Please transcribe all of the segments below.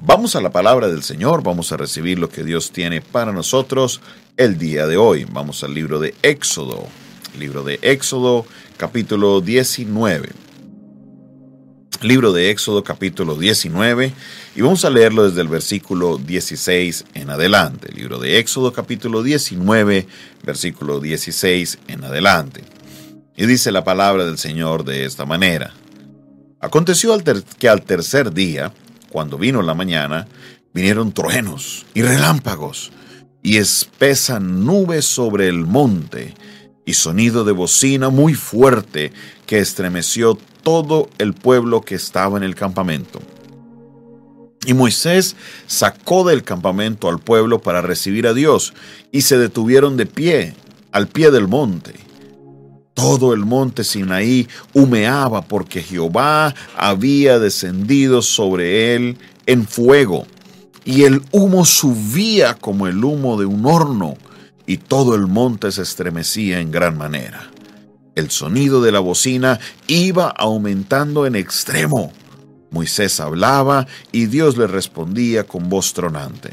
Vamos a la palabra del Señor, vamos a recibir lo que Dios tiene para nosotros el día de hoy. Vamos al libro de Éxodo, libro de Éxodo capítulo 19. Libro de Éxodo capítulo 19 y vamos a leerlo desde el versículo 16 en adelante. Libro de Éxodo capítulo 19, versículo 16 en adelante. Y dice la palabra del Señor de esta manera. Aconteció que al tercer día, cuando vino la mañana, vinieron truenos y relámpagos y espesa nube sobre el monte y sonido de bocina muy fuerte que estremeció todo el pueblo que estaba en el campamento. Y Moisés sacó del campamento al pueblo para recibir a Dios y se detuvieron de pie al pie del monte. Todo el monte Sinaí humeaba porque Jehová había descendido sobre él en fuego, y el humo subía como el humo de un horno, y todo el monte se estremecía en gran manera. El sonido de la bocina iba aumentando en extremo. Moisés hablaba y Dios le respondía con voz tronante.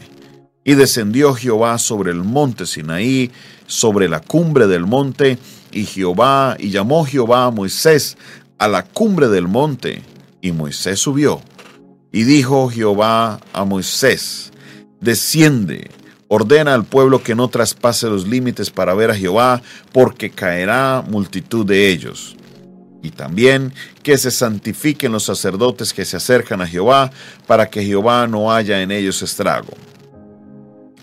Y descendió Jehová sobre el monte Sinaí, sobre la cumbre del monte, y Jehová, y llamó Jehová a Moisés a la cumbre del monte, y Moisés subió. Y dijo Jehová a Moisés, desciende, ordena al pueblo que no traspase los límites para ver a Jehová, porque caerá multitud de ellos. Y también que se santifiquen los sacerdotes que se acercan a Jehová, para que Jehová no haya en ellos estrago.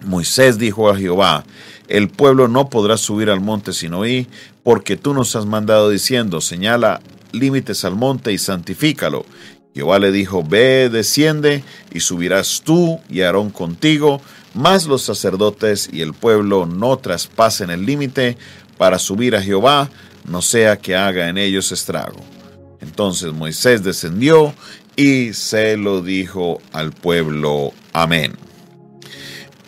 Moisés dijo a Jehová, el pueblo no podrá subir al monte Sinoí, porque tú nos has mandado diciendo, señala límites al monte y santifícalo. Jehová le dijo, ve, desciende, y subirás tú y Aarón contigo, mas los sacerdotes y el pueblo no traspasen el límite para subir a Jehová, no sea que haga en ellos estrago. Entonces Moisés descendió y se lo dijo al pueblo. Amén.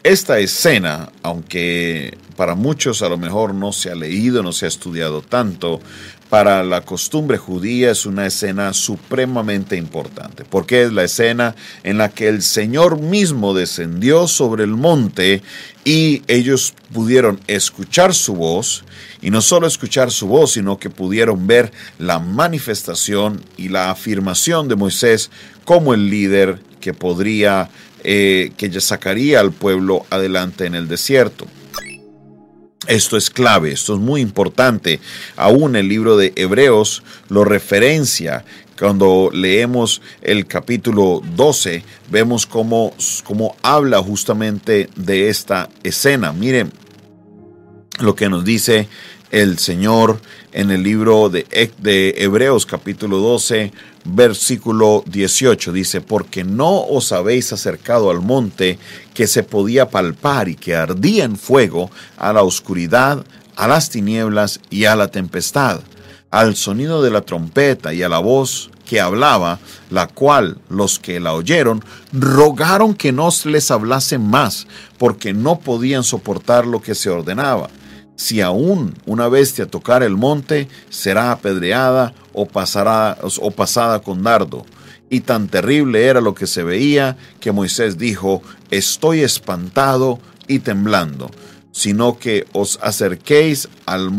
Esta escena, aunque para muchos a lo mejor no se ha leído, no se ha estudiado tanto, para la costumbre judía es una escena supremamente importante, porque es la escena en la que el Señor mismo descendió sobre el monte y ellos pudieron escuchar su voz, y no solo escuchar su voz, sino que pudieron ver la manifestación y la afirmación de Moisés como el líder que podría eh, que ya sacaría al pueblo adelante en el desierto. Esto es clave, esto es muy importante. Aún el libro de Hebreos lo referencia. Cuando leemos el capítulo 12, vemos cómo, cómo habla justamente de esta escena. Miren lo que nos dice el Señor en el libro de, de Hebreos capítulo 12, versículo 18 dice, porque no os habéis acercado al monte que se podía palpar y que ardía en fuego, a la oscuridad, a las tinieblas y a la tempestad, al sonido de la trompeta y a la voz que hablaba, la cual los que la oyeron rogaron que no les hablase más, porque no podían soportar lo que se ordenaba si aún una bestia tocar el monte, será apedreada o, pasará, o pasada con dardo. Y tan terrible era lo que se veía que Moisés dijo, estoy espantado y temblando sino que os acerquéis al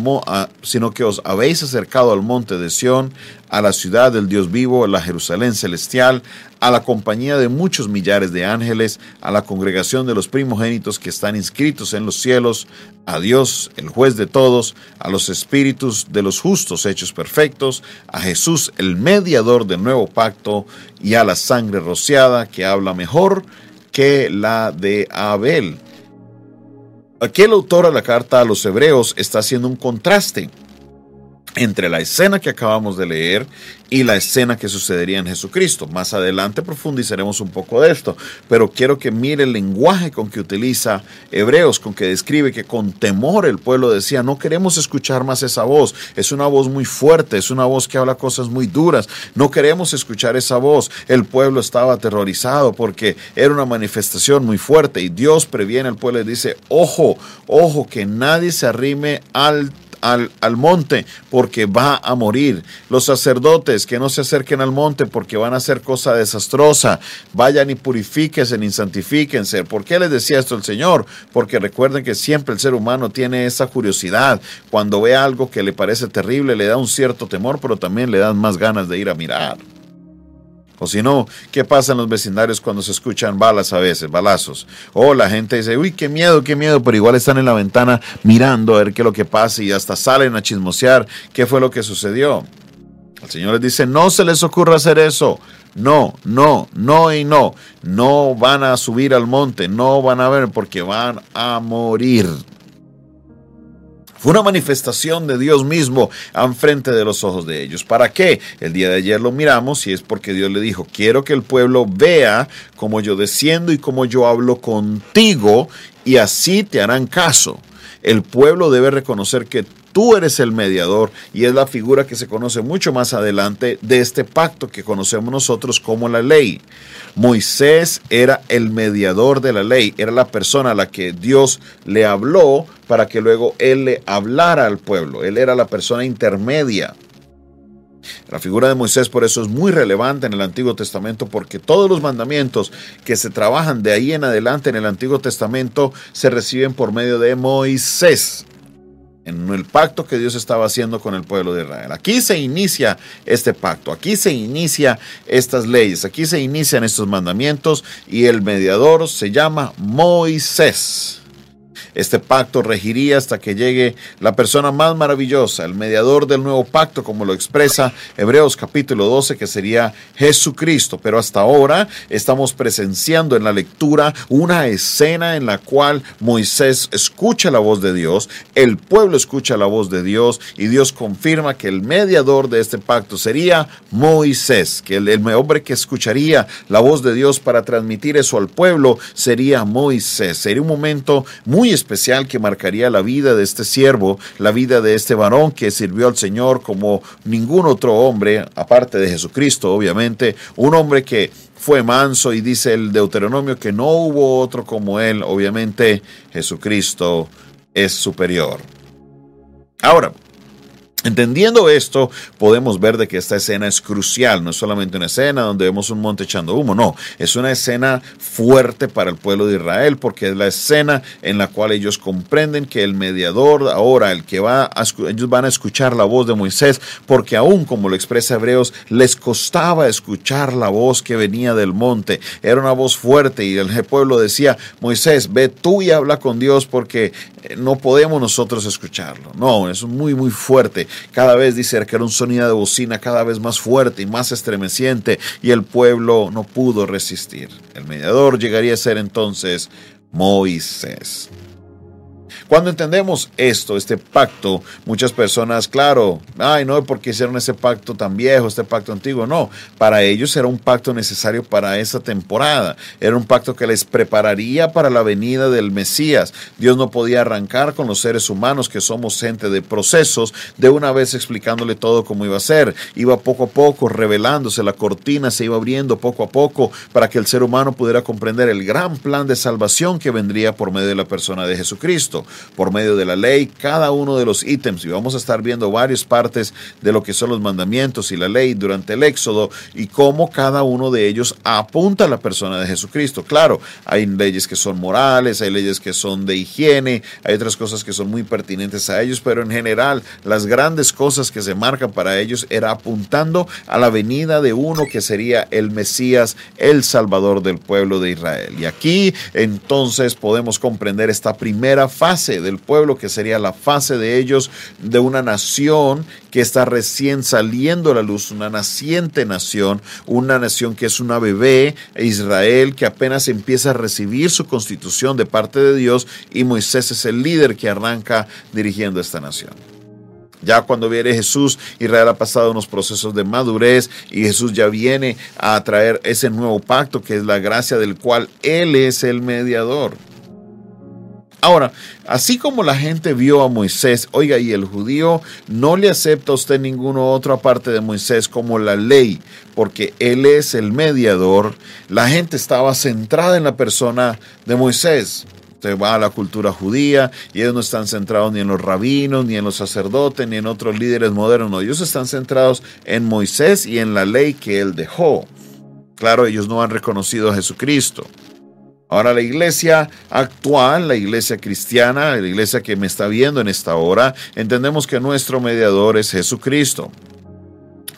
sino que os habéis acercado al monte de Sión, a la ciudad del Dios vivo, a la Jerusalén celestial, a la compañía de muchos millares de ángeles, a la congregación de los primogénitos que están inscritos en los cielos, a Dios, el juez de todos, a los espíritus de los justos hechos perfectos, a Jesús, el mediador del nuevo pacto, y a la sangre rociada que habla mejor que la de Abel Aquí el autor a la carta a los hebreos está haciendo un contraste entre la escena que acabamos de leer y la escena que sucedería en Jesucristo. Más adelante profundizaremos un poco de esto, pero quiero que mire el lenguaje con que utiliza Hebreos, con que describe que con temor el pueblo decía, no queremos escuchar más esa voz, es una voz muy fuerte, es una voz que habla cosas muy duras, no queremos escuchar esa voz. El pueblo estaba aterrorizado porque era una manifestación muy fuerte y Dios previene al pueblo y dice, ojo, ojo, que nadie se arrime al al, al monte porque va a morir. Los sacerdotes que no se acerquen al monte porque van a hacer cosa desastrosa. Vayan y purifíquense y santifíquense. ¿Por qué les decía esto el Señor? Porque recuerden que siempre el ser humano tiene esa curiosidad. Cuando ve algo que le parece terrible, le da un cierto temor, pero también le dan más ganas de ir a mirar. O si no, ¿qué pasa en los vecindarios cuando se escuchan balas a veces, balazos? O la gente dice, uy, qué miedo, qué miedo, pero igual están en la ventana mirando a ver qué es lo que pasa y hasta salen a chismosear qué fue lo que sucedió. El Señor les dice, no se les ocurra hacer eso. No, no, no y no. No van a subir al monte, no van a ver porque van a morir. Fue una manifestación de Dios mismo frente de los ojos de ellos. ¿Para qué? El día de ayer lo miramos y es porque Dios le dijo, quiero que el pueblo vea cómo yo desciendo y cómo yo hablo contigo y así te harán caso. El pueblo debe reconocer que tú eres el mediador y es la figura que se conoce mucho más adelante de este pacto que conocemos nosotros como la ley. Moisés era el mediador de la ley, era la persona a la que Dios le habló para que luego él le hablara al pueblo. Él era la persona intermedia. La figura de Moisés por eso es muy relevante en el Antiguo Testamento porque todos los mandamientos que se trabajan de ahí en adelante en el Antiguo Testamento se reciben por medio de Moisés en el pacto que Dios estaba haciendo con el pueblo de Israel. Aquí se inicia este pacto, aquí se inicia estas leyes, aquí se inician estos mandamientos y el mediador se llama Moisés. Este pacto regiría hasta que llegue la persona más maravillosa, el mediador del nuevo pacto, como lo expresa Hebreos capítulo 12, que sería Jesucristo. Pero hasta ahora estamos presenciando en la lectura una escena en la cual Moisés escucha la voz de Dios, el pueblo escucha la voz de Dios y Dios confirma que el mediador de este pacto sería Moisés, que el, hombre que escucharía la voz de Dios para transmitir eso al pueblo sería Moisés. Sería un momento muy especial que marcaría la vida de este siervo, la vida de este varón que sirvió al Señor como ningún otro hombre, aparte de Jesucristo, obviamente, un hombre que fue manso y dice el Deuteronomio que no hubo otro como él, obviamente Jesucristo es superior. Ahora, Entendiendo esto, podemos ver de que esta escena es crucial, no es solamente una escena donde vemos un monte echando humo, no, es una escena fuerte para el pueblo de Israel porque es la escena en la cual ellos comprenden que el mediador, ahora el que va a, ellos van a escuchar la voz de Moisés, porque aún como lo expresa Hebreos, les costaba escuchar la voz que venía del monte, era una voz fuerte y el pueblo decía, Moisés, ve tú y habla con Dios porque eh, no podemos nosotros escucharlo, no, es muy, muy fuerte cada vez dice que era un sonido de bocina cada vez más fuerte y más estremeciente y el pueblo no pudo resistir. El mediador llegaría a ser entonces Moisés. Cuando entendemos esto, este pacto, muchas personas, claro, ay, no, ¿por qué hicieron ese pacto tan viejo, este pacto antiguo? No, para ellos era un pacto necesario para esa temporada. Era un pacto que les prepararía para la venida del Mesías. Dios no podía arrancar con los seres humanos, que somos gente de procesos, de una vez explicándole todo cómo iba a ser. Iba poco a poco revelándose, la cortina se iba abriendo poco a poco para que el ser humano pudiera comprender el gran plan de salvación que vendría por medio de la persona de Jesucristo por medio de la ley, cada uno de los ítems. Y vamos a estar viendo varias partes de lo que son los mandamientos y la ley durante el Éxodo y cómo cada uno de ellos apunta a la persona de Jesucristo. Claro, hay leyes que son morales, hay leyes que son de higiene, hay otras cosas que son muy pertinentes a ellos, pero en general las grandes cosas que se marcan para ellos era apuntando a la venida de uno que sería el Mesías, el Salvador del pueblo de Israel. Y aquí entonces podemos comprender esta primera del pueblo, que sería la fase de ellos de una nación que está recién saliendo a la luz, una naciente nación, una nación que es una bebé, Israel, que apenas empieza a recibir su constitución de parte de Dios y Moisés es el líder que arranca dirigiendo esta nación. Ya cuando viene Jesús, Israel ha pasado unos procesos de madurez y Jesús ya viene a traer ese nuevo pacto que es la gracia del cual Él es el mediador. Ahora, así como la gente vio a Moisés, oiga, y el judío no le acepta a usted ninguno otro aparte de Moisés como la ley, porque él es el mediador, la gente estaba centrada en la persona de Moisés. Usted va a la cultura judía y ellos no están centrados ni en los rabinos, ni en los sacerdotes, ni en otros líderes modernos. No, ellos están centrados en Moisés y en la ley que él dejó. Claro, ellos no han reconocido a Jesucristo. Ahora la iglesia actual, la iglesia cristiana, la iglesia que me está viendo en esta hora, entendemos que nuestro mediador es Jesucristo.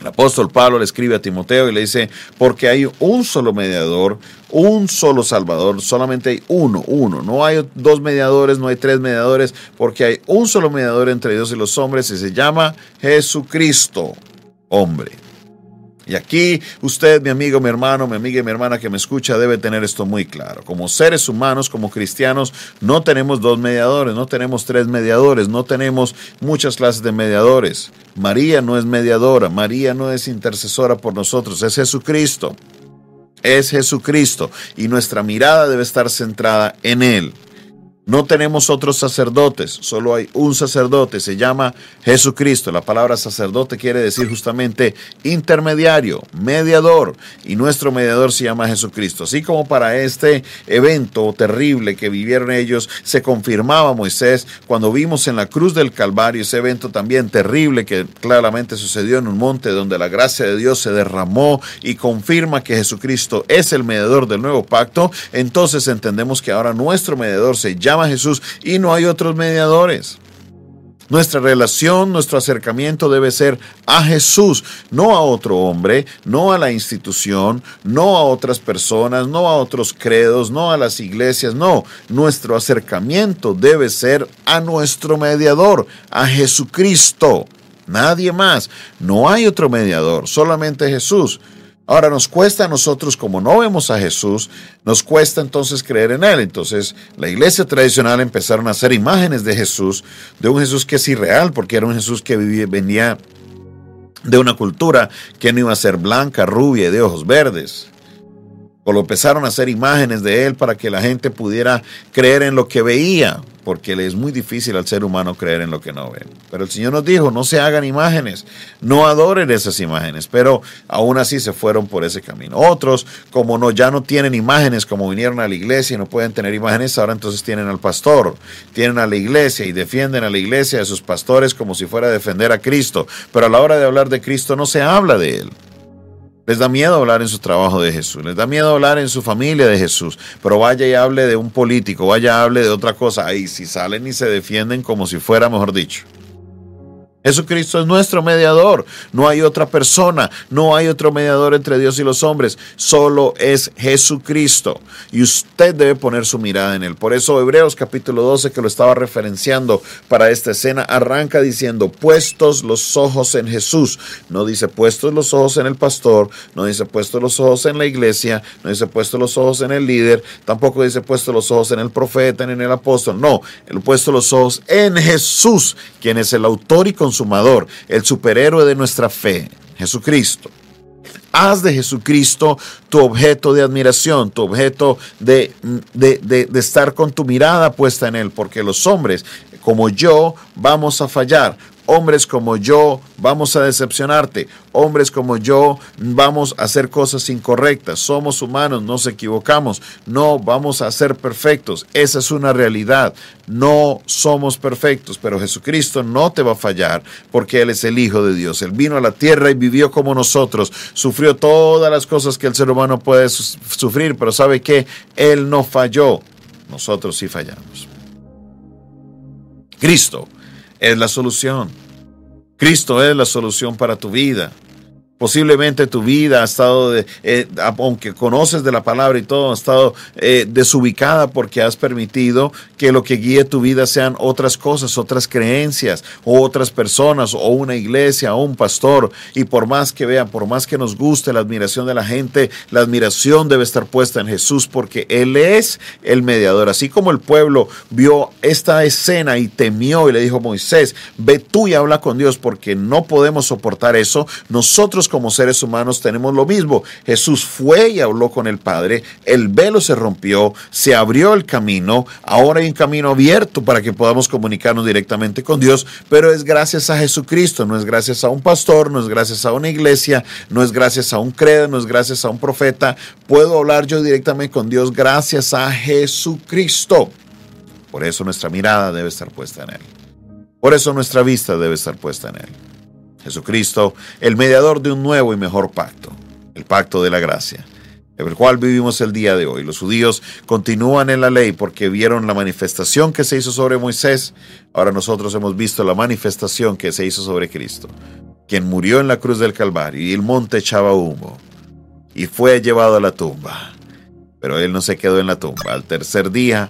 El apóstol Pablo le escribe a Timoteo y le dice, porque hay un solo mediador, un solo salvador, solamente hay uno, uno. No hay dos mediadores, no hay tres mediadores, porque hay un solo mediador entre Dios y los hombres y se llama Jesucristo, hombre. Y aquí usted, mi amigo, mi hermano, mi amiga y mi hermana que me escucha, debe tener esto muy claro. Como seres humanos, como cristianos, no tenemos dos mediadores, no tenemos tres mediadores, no tenemos muchas clases de mediadores. María no es mediadora, María no es intercesora por nosotros, es Jesucristo. Es Jesucristo y nuestra mirada debe estar centrada en Él. No tenemos otros sacerdotes, solo hay un sacerdote, se llama Jesucristo. La palabra sacerdote quiere decir justamente intermediario, mediador, y nuestro mediador se llama Jesucristo. Así como para este evento terrible que vivieron ellos, se confirmaba Moisés cuando vimos en la cruz del Calvario ese evento también terrible que claramente sucedió en un monte donde la gracia de Dios se derramó y confirma que Jesucristo es el mediador del nuevo pacto, entonces entendemos que ahora nuestro mediador se llama Jesús y no hay otros mediadores. Nuestra relación, nuestro acercamiento debe ser a Jesús, no a otro hombre, no a la institución, no a otras personas, no a otros credos, no a las iglesias, no. Nuestro acercamiento debe ser a nuestro mediador, a Jesucristo. Nadie más. No hay otro mediador, solamente Jesús. Ahora nos cuesta a nosotros, como no vemos a Jesús, nos cuesta entonces creer en Él. Entonces la iglesia tradicional empezaron a hacer imágenes de Jesús, de un Jesús que es irreal, porque era un Jesús que vivía, venía de una cultura que no iba a ser blanca, rubia y de ojos verdes. O lo empezaron a hacer imágenes de Él para que la gente pudiera creer en lo que veía porque es muy difícil al ser humano creer en lo que no ve. Pero el Señor nos dijo, no se hagan imágenes, no adoren esas imágenes, pero aún así se fueron por ese camino. Otros, como no ya no tienen imágenes, como vinieron a la iglesia y no pueden tener imágenes, ahora entonces tienen al pastor, tienen a la iglesia y defienden a la iglesia, a sus pastores como si fuera a defender a Cristo, pero a la hora de hablar de Cristo no se habla de él. Les da miedo hablar en su trabajo de Jesús, les da miedo hablar en su familia de Jesús, pero vaya y hable de un político, vaya y hable de otra cosa, ahí si salen y se defienden como si fuera, mejor dicho. Jesucristo es nuestro mediador. No hay otra persona, no hay otro mediador entre Dios y los hombres. Solo es Jesucristo. Y usted debe poner su mirada en él. Por eso Hebreos capítulo 12, que lo estaba referenciando para esta escena, arranca diciendo, puestos los ojos en Jesús. No dice puestos los ojos en el pastor, no dice puestos los ojos en la iglesia, no dice puestos los ojos en el líder, tampoco dice puestos los ojos en el profeta, ni en el apóstol. No, el puesto los ojos en Jesús, quien es el autor y consumador, el superhéroe de nuestra fe, Jesucristo. Haz de Jesucristo tu objeto de admiración, tu objeto de, de, de, estar con tu mirada puesta en Él, porque los hombres como yo vamos a fallar. Hombres como yo vamos a decepcionarte. Hombres como yo vamos a hacer cosas incorrectas. Somos humanos, nos equivocamos. No vamos a ser perfectos. Esa es una realidad. No somos perfectos, pero Jesucristo no te va a fallar porque Él es el Hijo de Dios. Él vino a la tierra y vivió como nosotros. Sufrió todas las cosas que el ser humano puede sufrir, pero ¿sabe qué? Él no falló. Nosotros sí fallamos. Cristo es la solución. Cristo es la solución para tu vida. Posiblemente tu vida ha estado, de, eh, aunque conoces de la palabra y todo, ha estado eh, desubicada porque has permitido que lo que guíe tu vida sean otras cosas, otras creencias, o otras personas, o una iglesia, o un pastor. Y por más que vean, por más que nos guste la admiración de la gente, la admiración debe estar puesta en Jesús porque Él es el mediador. Así como el pueblo vio esta escena y temió y le dijo Moisés, ve tú y habla con Dios porque no podemos soportar eso, nosotros como seres humanos tenemos lo mismo. Jesús fue y habló con el Padre, el velo se rompió, se abrió el camino, ahora hay un camino abierto para que podamos comunicarnos directamente con Dios, pero es gracias a Jesucristo, no es gracias a un pastor, no es gracias a una iglesia, no es gracias a un credo, no es gracias a un profeta. Puedo hablar yo directamente con Dios gracias a Jesucristo. Por eso nuestra mirada debe estar puesta en Él. Por eso nuestra vista debe estar puesta en Él. Jesucristo, el mediador de un nuevo y mejor pacto, el pacto de la gracia, el cual vivimos el día de hoy. Los judíos continúan en la ley porque vieron la manifestación que se hizo sobre Moisés. Ahora nosotros hemos visto la manifestación que se hizo sobre Cristo, quien murió en la cruz del Calvario y el monte echaba humo y fue llevado a la tumba. Pero él no se quedó en la tumba. Al tercer día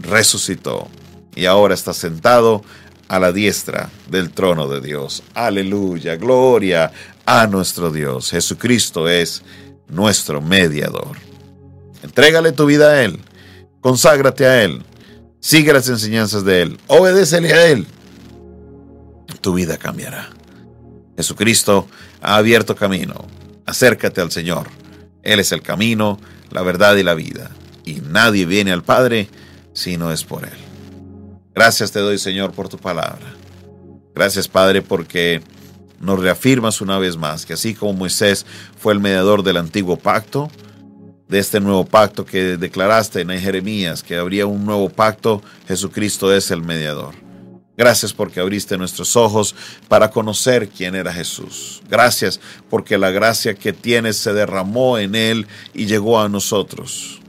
resucitó y ahora está sentado a la diestra del trono de Dios. Aleluya, gloria a nuestro Dios. Jesucristo es nuestro mediador. Entrégale tu vida a Él, conságrate a Él, sigue las enseñanzas de Él, obedécele a Él. Tu vida cambiará. Jesucristo ha abierto camino. Acércate al Señor. Él es el camino, la verdad y la vida. Y nadie viene al Padre si no es por Él. Gracias te doy, Señor, por tu palabra. Gracias, Padre, porque nos reafirmas una vez más que así como Moisés fue el mediador del antiguo pacto, de este nuevo pacto que declaraste en Jeremías, que habría un nuevo pacto, Jesucristo es el mediador. Gracias porque abriste nuestros ojos para conocer quién era Jesús. Gracias porque la gracia que tienes se derramó en Él y llegó a nosotros.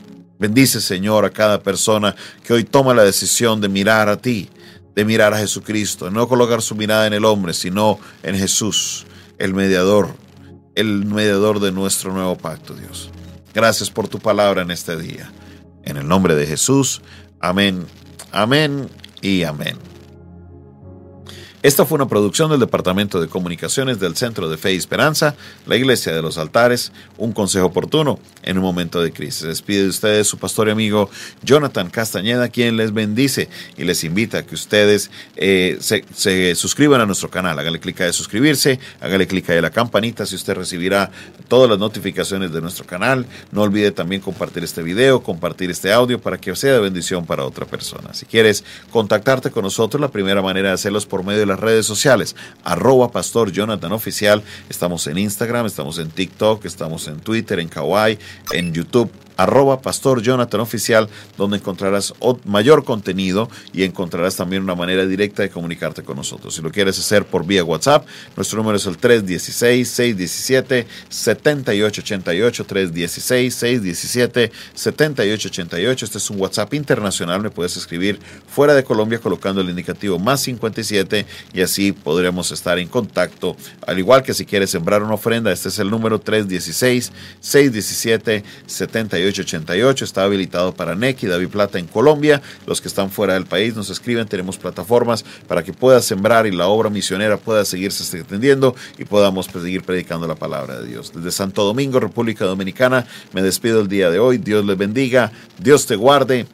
Bendice, Señor, a cada persona que hoy toma la decisión de mirar a ti de mirar a Jesucristo, no colocar su mirada en el hombre, sino en Jesús, el mediador, el mediador de nuestro nuevo pacto, Dios. Gracias por tu palabra en este día. En el nombre de Jesús, amén, amén y amén. Esta fue una producción del Departamento de Comunicaciones del Centro de Fe y Esperanza, la Iglesia de los Altares, un consejo oportuno en un momento de crisis. Despide de ustedes su pastor y amigo Jonathan Castañeda, quien les bendice y les invita a que ustedes eh, se, suscriban a nuestro canal. Hágale clic a suscribirse, hágale clic a la campanita si usted recibirá todas las notificaciones de nuestro canal. No olvide también compartir este video, compartir este audio para que sea de bendición para otra persona. Si quieres contactarte con nosotros, la primera manera de hacerlo es por medio de las redes sociales, arroba Pastor Jonathan Oficial. Estamos en Instagram, estamos en TikTok, estamos en Twitter, en Kawaii, en YouTube arroba Pastor Jonathan Oficial, donde encontrarás mayor contenido y encontrarás también una manera directa de comunicarte con nosotros. Si lo quieres hacer por vía WhatsApp, nuestro número es el 316-617-7888, 316-617-7888. Este es un WhatsApp internacional, me puedes escribir fuera de Colombia colocando el indicativo más 57 y así podremos estar en contacto. Al igual que si quieres sembrar una ofrenda, este es el número 316-617-7888. 88 está habilitado para NEC y David Plata en Colombia. Los que están fuera del país nos escriben, tenemos plataformas para que puedas sembrar y la obra misionera pueda seguirse extendiendo y podamos seguir predicando la palabra de Dios. Desde Santo Domingo, República Dominicana, me despido el día de hoy. Dios les bendiga, Dios te guarde